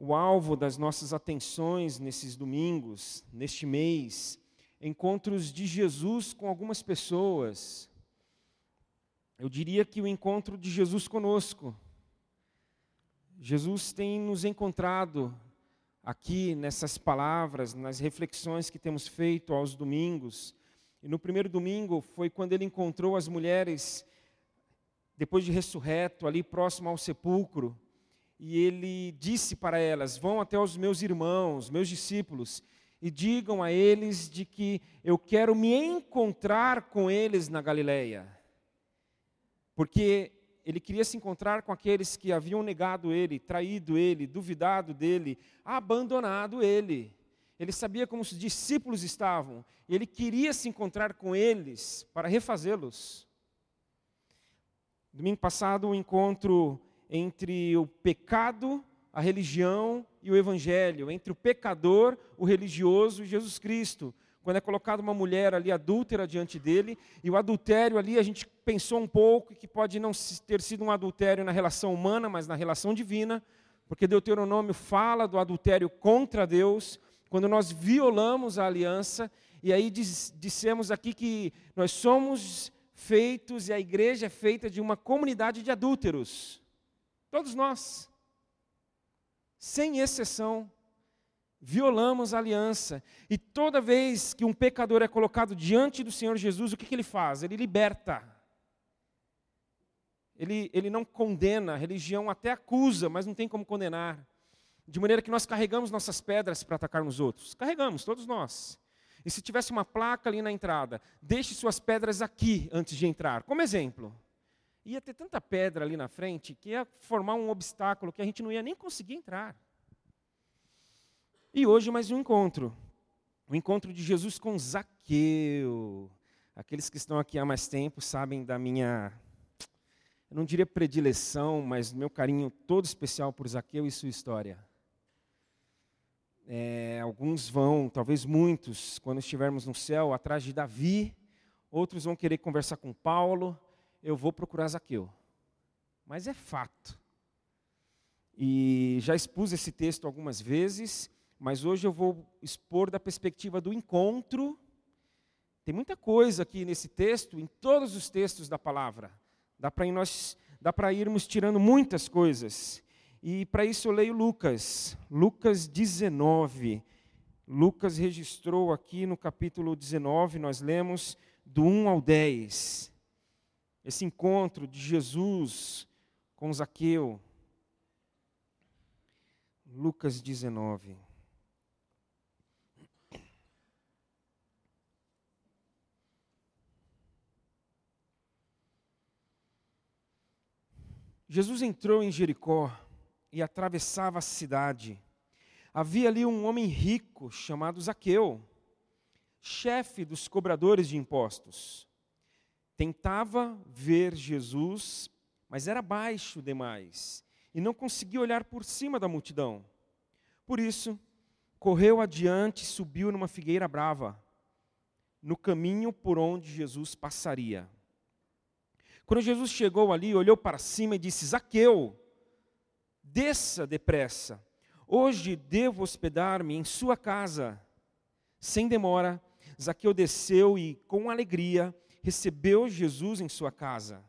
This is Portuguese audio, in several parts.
o alvo das nossas atenções nesses domingos, neste mês, encontros de Jesus com algumas pessoas. Eu diria que o encontro de Jesus conosco. Jesus tem nos encontrado aqui nessas palavras, nas reflexões que temos feito aos domingos. E no primeiro domingo foi quando ele encontrou as mulheres, depois de ressurreto, ali próximo ao sepulcro e ele disse para elas: Vão até os meus irmãos, meus discípulos, e digam a eles de que eu quero me encontrar com eles na Galileia. Porque ele queria se encontrar com aqueles que haviam negado ele, traído ele, duvidado dele, abandonado ele. Ele sabia como os discípulos estavam, e ele queria se encontrar com eles para refazê-los. Domingo passado, um encontro entre o pecado, a religião e o evangelho, entre o pecador, o religioso e Jesus Cristo. Quando é colocada uma mulher ali adúltera diante dele, e o adultério ali a gente pensou um pouco que pode não ter sido um adultério na relação humana, mas na relação divina, porque Deuteronômio fala do adultério contra Deus, quando nós violamos a aliança, e aí diz, dissemos aqui que nós somos feitos e a igreja é feita de uma comunidade de adúlteros. Todos nós, sem exceção, violamos a aliança. E toda vez que um pecador é colocado diante do Senhor Jesus, o que, que ele faz? Ele liberta. Ele, ele não condena, a religião até acusa, mas não tem como condenar. De maneira que nós carregamos nossas pedras para atacar nos outros. Carregamos, todos nós. E se tivesse uma placa ali na entrada, deixe suas pedras aqui antes de entrar, como exemplo ia ter tanta pedra ali na frente que ia formar um obstáculo que a gente não ia nem conseguir entrar. E hoje mais um encontro. O encontro de Jesus com Zaqueu. Aqueles que estão aqui há mais tempo sabem da minha, eu não diria predileção, mas meu carinho todo especial por Zaqueu e sua história. É, alguns vão, talvez muitos, quando estivermos no céu, atrás de Davi, outros vão querer conversar com Paulo, eu vou procurar Zaqueu. Mas é fato. E já expus esse texto algumas vezes, mas hoje eu vou expor da perspectiva do encontro. Tem muita coisa aqui nesse texto, em todos os textos da palavra. Dá para nós, dá para irmos tirando muitas coisas. E para isso eu leio Lucas, Lucas 19. Lucas registrou aqui no capítulo 19, nós lemos do 1 ao 10 esse encontro de Jesus com Zaqueu. Lucas 19. Jesus entrou em Jericó e atravessava a cidade. Havia ali um homem rico chamado Zaqueu, chefe dos cobradores de impostos tentava ver Jesus, mas era baixo demais e não conseguia olhar por cima da multidão. Por isso, correu adiante e subiu numa figueira brava, no caminho por onde Jesus passaria. Quando Jesus chegou ali, olhou para cima e disse: Zaqueu, desça depressa. Hoje devo hospedar-me em sua casa. Sem demora, Zaqueu desceu e, com alegria, recebeu Jesus em sua casa.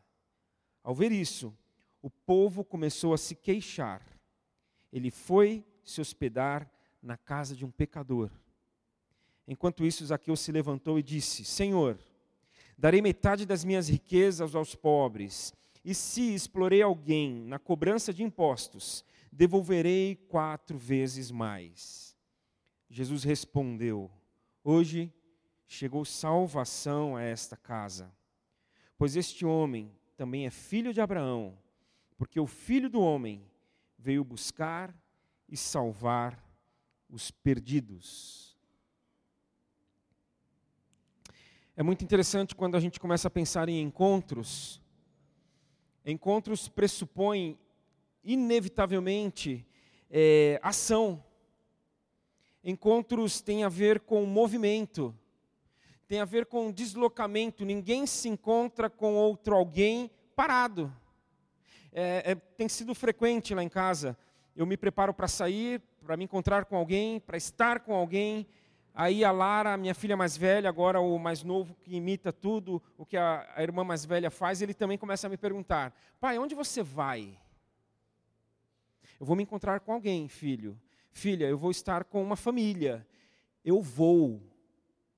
Ao ver isso, o povo começou a se queixar. Ele foi se hospedar na casa de um pecador. Enquanto isso, Zaqueu se levantou e disse: Senhor, darei metade das minhas riquezas aos pobres, e se explorei alguém na cobrança de impostos, devolverei quatro vezes mais. Jesus respondeu: Hoje chegou salvação a esta casa. Pois este homem também é filho de Abraão, porque o filho do homem veio buscar e salvar os perdidos. É muito interessante quando a gente começa a pensar em encontros. Encontros pressupõem, inevitavelmente, é, ação. Encontros têm a ver com movimento tem a ver com deslocamento. Ninguém se encontra com outro alguém parado. É, é, tem sido frequente lá em casa eu me preparo para sair, para me encontrar com alguém, para estar com alguém. Aí a Lara, minha filha mais velha, agora o mais novo, que imita tudo o que a, a irmã mais velha faz, ele também começa a me perguntar: pai, onde você vai? Eu vou me encontrar com alguém, filho. Filha, eu vou estar com uma família. Eu vou.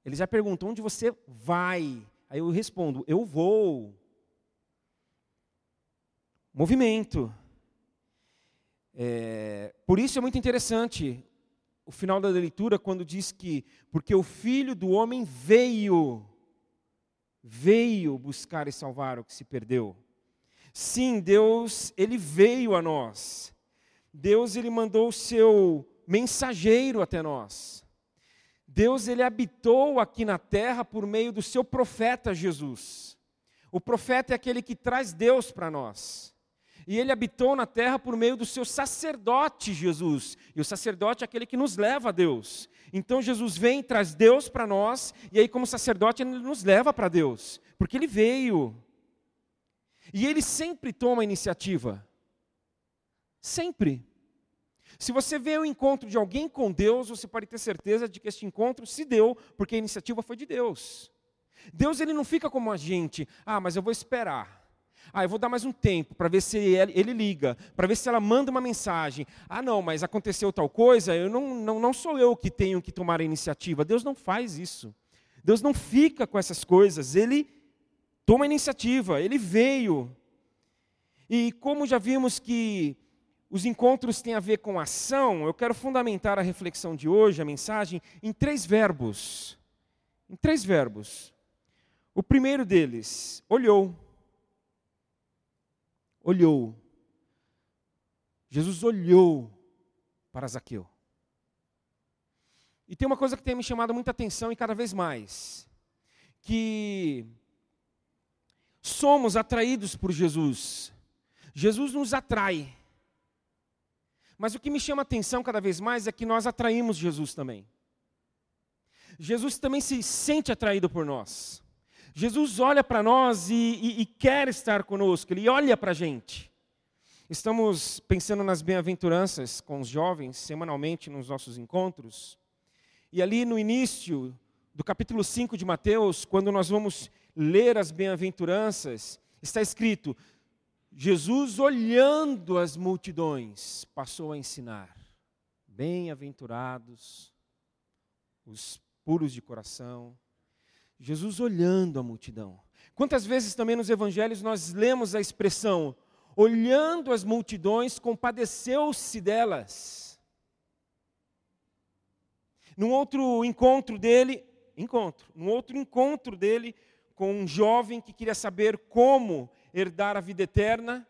Eles já perguntam: onde você vai? Aí eu respondo: eu vou. Movimento. É, por isso é muito interessante o final da leitura quando diz que porque o filho do homem veio veio buscar e salvar o que se perdeu. Sim, Deus, ele veio a nós. Deus ele mandou o seu mensageiro até nós. Deus ele habitou aqui na terra por meio do seu profeta Jesus. O profeta é aquele que traz Deus para nós. E ele habitou na terra por meio do seu sacerdote Jesus. E o sacerdote é aquele que nos leva a Deus. Então Jesus vem e traz Deus para nós, e aí, como sacerdote, ele nos leva para Deus, porque ele veio. E ele sempre toma a iniciativa. Sempre. Se você vê o encontro de alguém com Deus, você pode ter certeza de que este encontro se deu porque a iniciativa foi de Deus. Deus ele não fica como a gente, ah, mas eu vou esperar. Ah, eu vou dar mais um tempo para ver se ele, ele liga, para ver se ela manda uma mensagem. Ah, não, mas aconteceu tal coisa, eu não, não, não sou eu que tenho que tomar a iniciativa. Deus não faz isso. Deus não fica com essas coisas. Ele toma a iniciativa, ele veio. E como já vimos que os encontros têm a ver com ação, eu quero fundamentar a reflexão de hoje, a mensagem, em três verbos. Em três verbos. O primeiro deles, olhou olhou. Jesus olhou para Zaqueu. E tem uma coisa que tem me chamado muita atenção e cada vez mais, que somos atraídos por Jesus. Jesus nos atrai. Mas o que me chama atenção cada vez mais é que nós atraímos Jesus também. Jesus também se sente atraído por nós. Jesus olha para nós e, e, e, quer estar conosco, Ele olha para a gente. Estamos pensando nas bem-aventuranças com os jovens, semanalmente nos nossos encontros. E ali no início do capítulo 5 de Mateus, quando nós vamos ler as bem-aventuranças, está escrito: Jesus, olhando as multidões, passou a ensinar. Bem-aventurados os puros de coração, Jesus olhando a multidão. Quantas vezes também nos evangelhos nós lemos a expressão olhando as multidões, compadeceu-se delas. Num outro encontro dele, encontro, num outro encontro dele com um jovem que queria saber como herdar a vida eterna,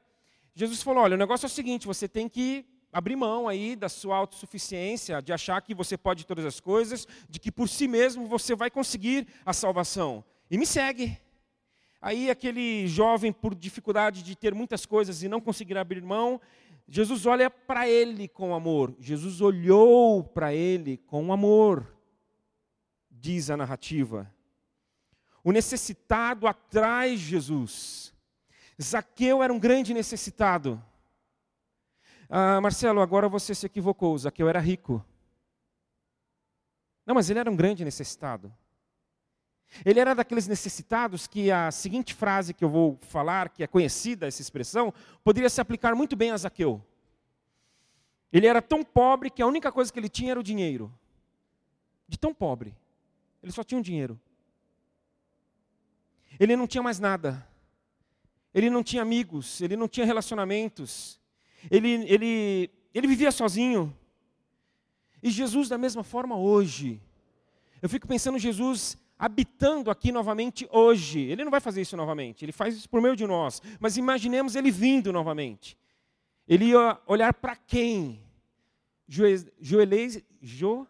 Jesus falou: "Olha, o negócio é o seguinte, você tem que abrir mão aí da sua autossuficiência, de achar que você pode todas as coisas, de que por si mesmo você vai conseguir a salvação. E me segue. Aí aquele jovem, por dificuldade de ter muitas coisas e não conseguir abrir mão, Jesus olha para ele com amor. Jesus olhou para ele com amor, diz a narrativa. O necessitado atrai Jesus. Zaqueu era um grande necessitado. Ah, Marcelo, agora você se equivocou, Zaqueu era rico. Não, mas ele era um grande necessitado. Ele era daqueles necessitados que a seguinte frase que eu vou falar, que é conhecida essa expressão, poderia se aplicar muito bem a Zaqueu. Ele era tão pobre que a única coisa que ele tinha era o dinheiro. De tão pobre. Ele só tinha o um dinheiro. Ele não tinha mais nada. Ele não tinha amigos, ele não tinha relacionamentos ele, ele, ele vivia sozinho. E Jesus, da mesma forma, hoje. Eu fico pensando Jesus habitando aqui novamente hoje. Ele não vai fazer isso novamente, ele faz isso por meio de nós. Mas imaginemos ele vindo novamente. Ele ia olhar para quem? Joelei, Jo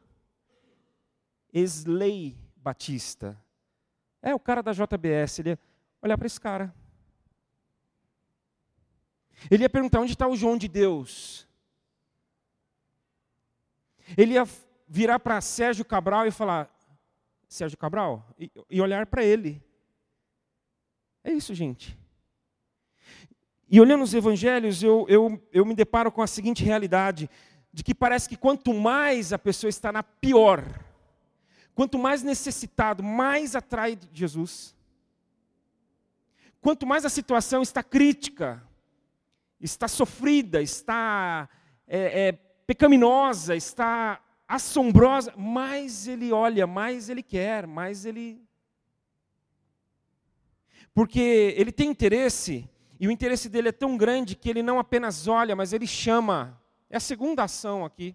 Esley Batista. É o cara da JBS. Ele ia olhar para esse cara. Ele ia perguntar: onde está o João de Deus? Ele ia virar para Sérgio Cabral e falar: Sérgio Cabral? E, e olhar para ele. É isso, gente. E olhando os evangelhos, eu, eu, eu me deparo com a seguinte realidade: de que parece que quanto mais a pessoa está na pior, quanto mais necessitado, mais atrai Jesus. Quanto mais a situação está crítica, está sofrida, está é, é, pecaminosa, está assombrosa, mais ele olha, mais ele quer, mais ele. Porque ele tem interesse e o interesse dele é tão grande que ele não apenas olha, mas ele chama. É a segunda ação aqui.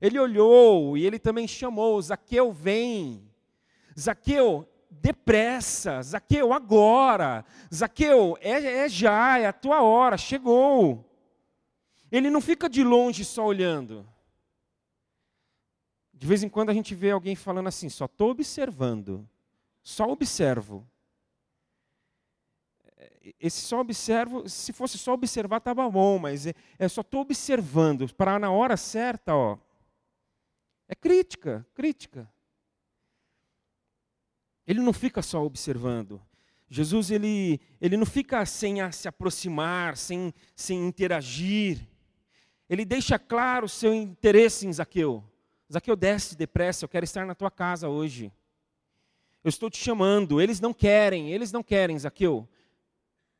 Ele olhou e ele também chamou: Zaqueu, vem. Zaqueu, depressa. Zaqueu, agora. Zaqueu, é, é já, é a tua hora, chegou. Ele não fica de longe só olhando. De vez em quando a gente vê alguém falando assim: só estou observando, só observo esse só observo, se fosse só observar estava bom, mas é, é só estou observando, para na hora certa, ó. É crítica, crítica. Ele não fica só observando. Jesus ele, ele não fica sem a, se aproximar, sem, sem interagir. Ele deixa claro o seu interesse em Zaqueu. Zaqueu, desce depressa, eu quero estar na tua casa hoje. Eu estou te chamando. Eles não querem, eles não querem, Zaqueu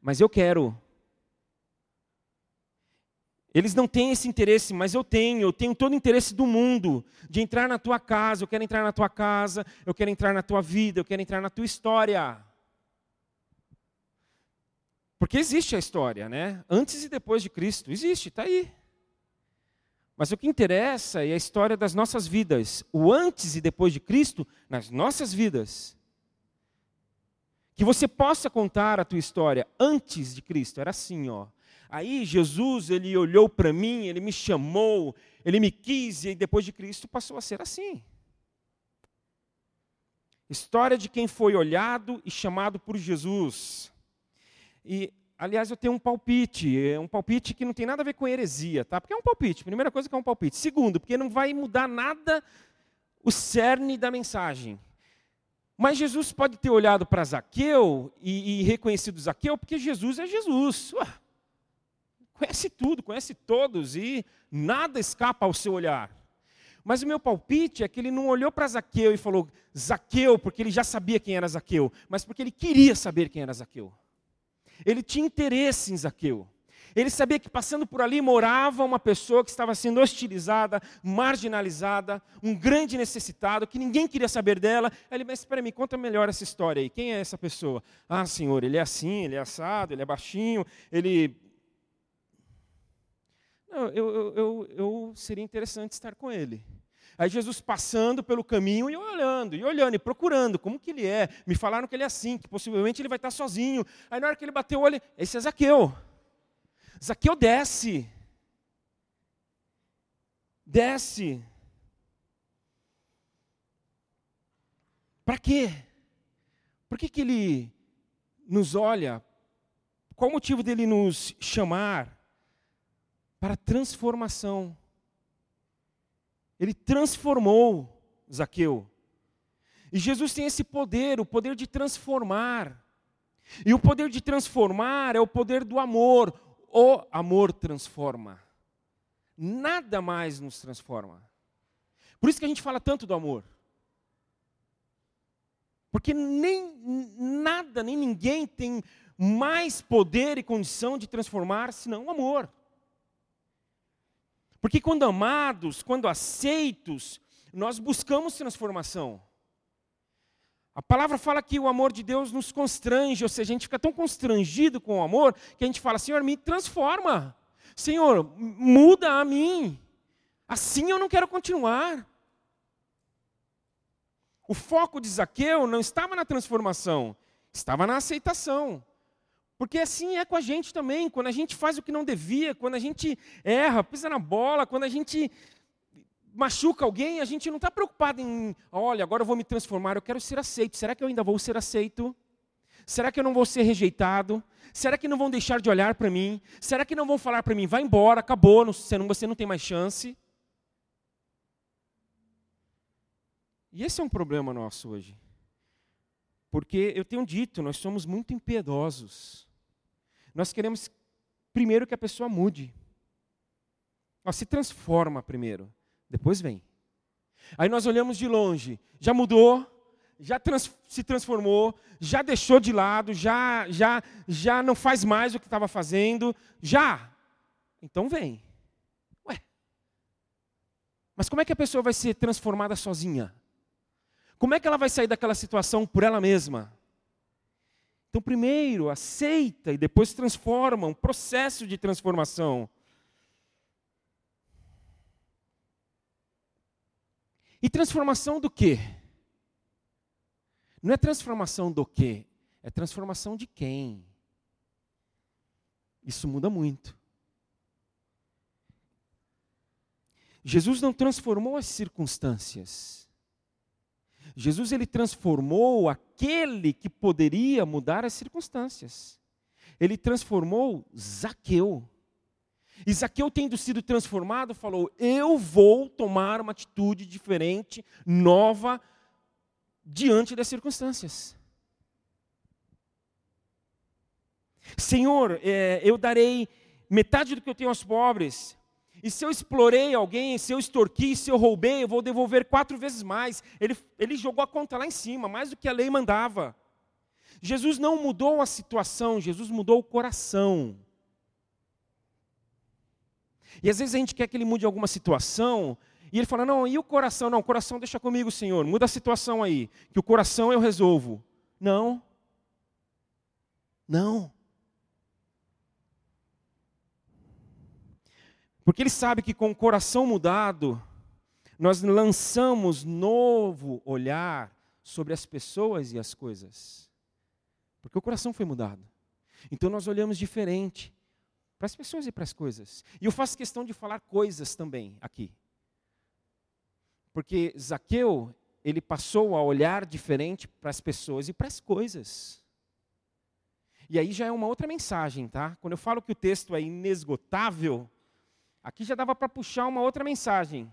mas eu quero. Eles não têm esse interesse, mas eu tenho. Eu tenho todo o interesse do mundo de entrar na tua casa. Eu quero entrar na tua casa, eu quero entrar na tua vida, eu quero entrar na tua história. Porque existe a história, né? Antes e depois de Cristo. Existe, está aí. Mas o que interessa é a história das nossas vidas. O antes e depois de Cristo nas nossas vidas. Que você possa contar a tua história antes de Cristo. Era assim, ó. Aí Jesus, ele olhou para mim, ele me chamou, ele me quis e depois de Cristo passou a ser assim. História de quem foi olhado e chamado por Jesus. E, aliás, eu tenho um palpite, é um palpite que não tem nada a ver com heresia, tá? Porque é um palpite. Primeira coisa que é um palpite. Segundo, porque não vai mudar nada o cerne da mensagem. Mas Jesus pode ter olhado para Zaqueu e, e, reconhecido Zaqueu, porque Jesus é Jesus. Ué, conhece tudo, conhece todos e nada escapa ao seu olhar. Mas o meu palpite é que ele não olhou para Zaqueu e falou Zaqueu, porque ele já sabia quem era Zaqueu, mas porque ele queria saber quem era Zaqueu. Ele tinha interesse em Zaqueu. Ele sabia que passando por ali morava uma pessoa que estava sendo hostilizada, marginalizada, um grande necessitado, que ninguém queria saber dela. Ele, mas espera me conta melhor essa história aí. Quem é essa pessoa? Ah, senhor, ele é assim, ele é assado, ele é baixinho, ele. Eu, eu, eu, eu seria interessante estar com ele. Aí Jesus passando pelo caminho e olhando, e olhando, e procurando, como que ele é. Me falaram que ele é assim, que possivelmente ele vai estar sozinho. Aí na hora que ele bateu o olho, esse é Zaqueu. Zaqueu desce. Desce. Para quê? Por que, que ele nos olha? Qual o motivo dele nos chamar? Para transformação. Ele transformou Zaqueu. E Jesus tem esse poder, o poder de transformar. E o poder de transformar é o poder do amor, o amor transforma. Nada mais nos transforma. Por isso que a gente fala tanto do amor. Porque nem nada, nem ninguém tem mais poder e condição de transformar senão o amor. Porque quando amados, quando aceitos, nós buscamos transformação. A palavra fala que o amor de Deus nos constrange, ou seja, a gente fica tão constrangido com o amor que a gente fala: Senhor, me transforma. Senhor, muda a mim. Assim eu não quero continuar. O foco de Zaqueu não estava na transformação, estava na aceitação. Porque assim é com a gente também, quando a gente faz o que não devia, quando a gente erra, pisa na bola, quando a gente machuca alguém, a gente não está preocupado em, olha, agora eu vou me transformar, eu quero ser aceito. Será que eu ainda vou ser aceito? Será que eu não vou ser rejeitado? Será que não vão deixar de olhar para mim? Será que não vão falar para mim, vai embora, acabou, você não, você não tem mais chance? E esse é um problema nosso hoje. Porque eu tenho dito, nós somos muito impiedosos. Nós queremos primeiro que a pessoa mude. Ó, se transforma primeiro, depois vem. Aí nós olhamos de longe, já mudou, já trans, se transformou, já deixou de lado, já, já, já não faz mais o que estava fazendo, já. Então vem. Ué. Mas como é que a pessoa vai ser transformada sozinha? Como é que ela vai sair daquela situação por ela mesma? Então, primeiro, aceita e depois transforma, um processo de transformação. E transformação do quê? Não é transformação do quê? É transformação de quem? Isso muda muito. Jesus não transformou as circunstâncias. Jesus ele transformou aquele que poderia mudar as circunstâncias. Ele transformou Zaqueu. E Zaqueu, tendo sido transformado, falou: Eu vou tomar uma atitude diferente, nova, diante das circunstâncias. Senhor, é, eu darei metade do que eu tenho aos pobres. E se eu explorei alguém, se eu extorqui, se eu roubei, eu vou devolver quatro vezes mais. Ele, ele jogou a conta lá em cima, mais do que a lei mandava. Jesus não mudou a situação, Jesus mudou o coração. E às vezes a gente quer que ele mude alguma situação, e ele fala: Não, e o coração? Não, o coração deixa comigo, Senhor. Muda a situação aí, que o coração eu resolvo. Não. Não. Porque ele sabe que com o coração mudado, nós lançamos novo olhar sobre as pessoas e as coisas. Porque o coração foi mudado. Então nós olhamos diferente para as pessoas e para as coisas. E eu faço questão de falar coisas também aqui. Porque Zaqueu, ele passou a olhar diferente para as pessoas e para as coisas. E aí já é uma outra mensagem, tá? Quando eu falo que o texto é inesgotável, aqui já dava para puxar uma outra mensagem.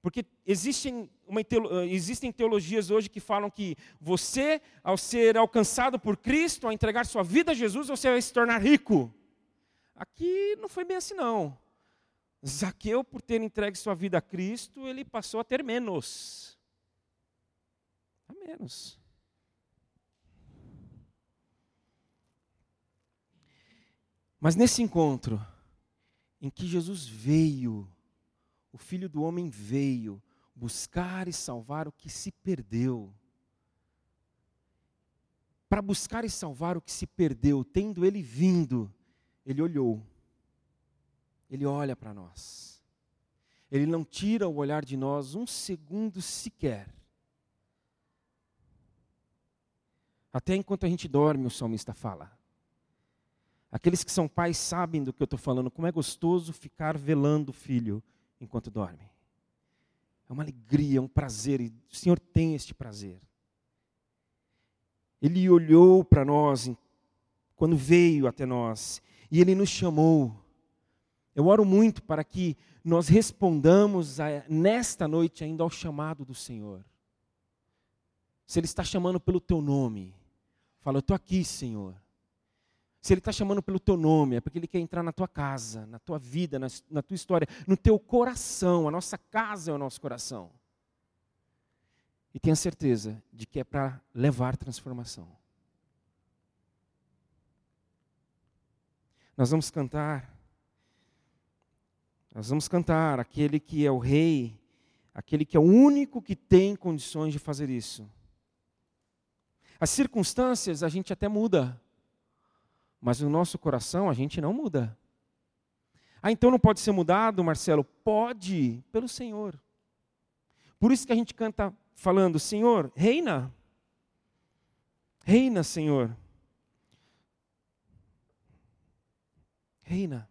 Porque existem, uma, existem teologias hoje que falam que você, ao ser alcançado por Cristo, ao entregar sua vida a Jesus, você vai se tornar rico. Aqui não foi bem assim, não. Zaqueu, por ter entregue sua vida a Cristo, ele passou a ter menos. A menos. Mas nesse encontro, em que Jesus veio, o Filho do Homem veio buscar e salvar o que se perdeu. Para buscar e salvar o que se perdeu, tendo ele vindo, ele olhou ele olha para nós. Ele não tira o olhar de nós um segundo sequer. Até enquanto a gente dorme, o salmista fala. Aqueles que são pais sabem do que eu estou falando, como é gostoso ficar velando o filho enquanto dorme. É uma alegria, um prazer, e o Senhor tem este prazer. Ele olhou para nós quando veio até nós, e ele nos chamou. Eu oro muito para que nós respondamos a, nesta noite ainda ao chamado do Senhor. Se Ele está chamando pelo teu nome, fala, eu estou aqui, Senhor. Se Ele está chamando pelo teu nome, é porque Ele quer entrar na tua casa, na tua vida, na, na tua história, no teu coração. A nossa casa é o nosso coração. E tenha certeza de que é para levar transformação. Nós vamos cantar nós vamos cantar aquele que é o rei, aquele que é o único que tem condições de fazer isso. As circunstâncias a gente até muda, mas o nosso coração a gente não muda. Ah, então não pode ser mudado, Marcelo? Pode, pelo Senhor. Por isso que a gente canta falando: Senhor, reina. Reina, Senhor. Reina.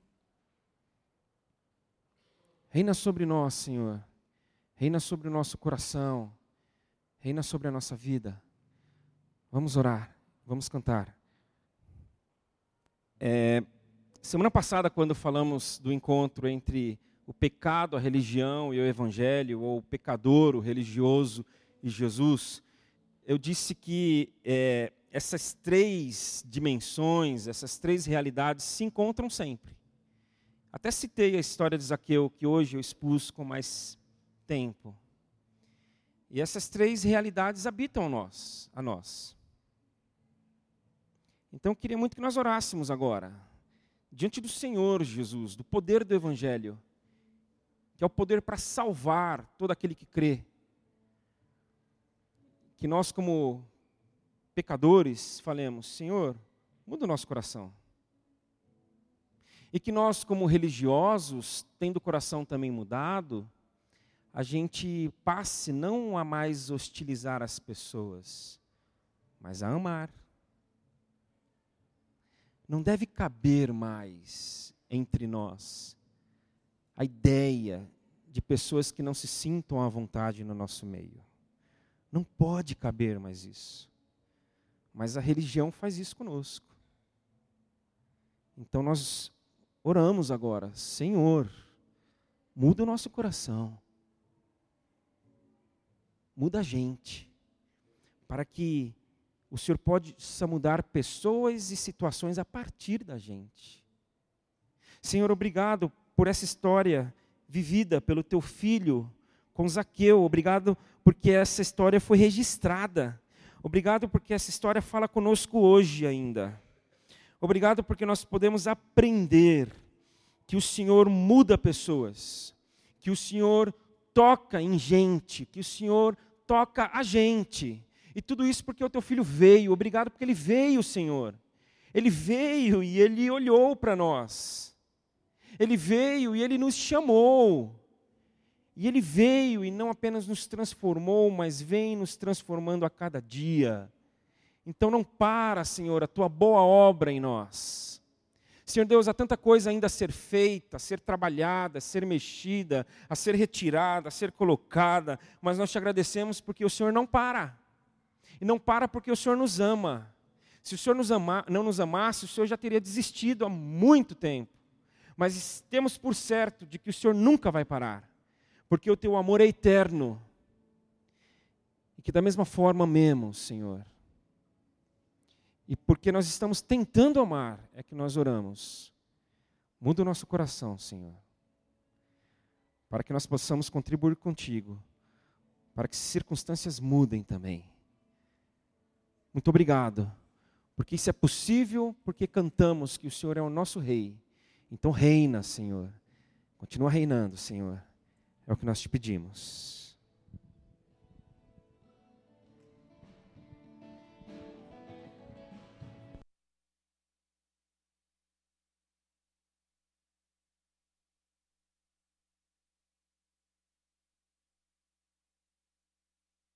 Reina sobre nós, Senhor. Reina sobre o nosso coração. Reina sobre a nossa vida. Vamos orar, vamos cantar. É, semana passada, quando falamos do encontro entre o pecado, a religião e o evangelho, ou o pecador, o religioso e Jesus, eu disse que é, essas três dimensões, essas três realidades se encontram sempre. Até citei a história de Zaqueu, que hoje eu expus com mais tempo. E essas três realidades habitam nós, a nós. Então eu queria muito que nós orássemos agora, diante do Senhor Jesus, do poder do Evangelho, que é o poder para salvar todo aquele que crê. Que nós, como pecadores, falemos: Senhor, muda o nosso coração. E que nós, como religiosos, tendo o coração também mudado, a gente passe não a mais hostilizar as pessoas, mas a amar. Não deve caber mais entre nós a ideia de pessoas que não se sintam à vontade no nosso meio. Não pode caber mais isso. Mas a religião faz isso conosco. Então nós oramos agora, Senhor, muda o nosso coração. Muda a gente. Para que o Senhor possa mudar pessoas e situações a partir da gente. Senhor, obrigado por essa história vivida pelo teu filho com Zaqueu. Obrigado porque essa história foi registrada. Obrigado porque essa história fala conosco hoje ainda. Obrigado porque nós podemos aprender que o Senhor muda pessoas, que o Senhor toca em gente, que o Senhor toca a gente. E tudo isso porque o teu filho veio. Obrigado porque ele veio, Senhor. Ele veio e ele olhou para nós. Ele veio e ele nos chamou. E ele veio e não apenas nos transformou, mas vem nos transformando a cada dia. Então não para, Senhor, a tua boa obra em nós. Senhor Deus, há tanta coisa ainda a ser feita, a ser trabalhada, a ser mexida, a ser retirada, a ser colocada, mas nós te agradecemos porque o Senhor não para. E não para porque o Senhor nos ama. Se o Senhor nos ama, não nos amasse, o Senhor já teria desistido há muito tempo. Mas temos por certo de que o Senhor nunca vai parar porque o teu amor é eterno. E que da mesma forma amemos, Senhor. E porque nós estamos tentando amar, é que nós oramos. Muda o nosso coração, Senhor. Para que nós possamos contribuir contigo. Para que circunstâncias mudem também. Muito obrigado. Porque isso é possível, porque cantamos que o Senhor é o nosso Rei. Então reina, Senhor. Continua reinando, Senhor. É o que nós te pedimos.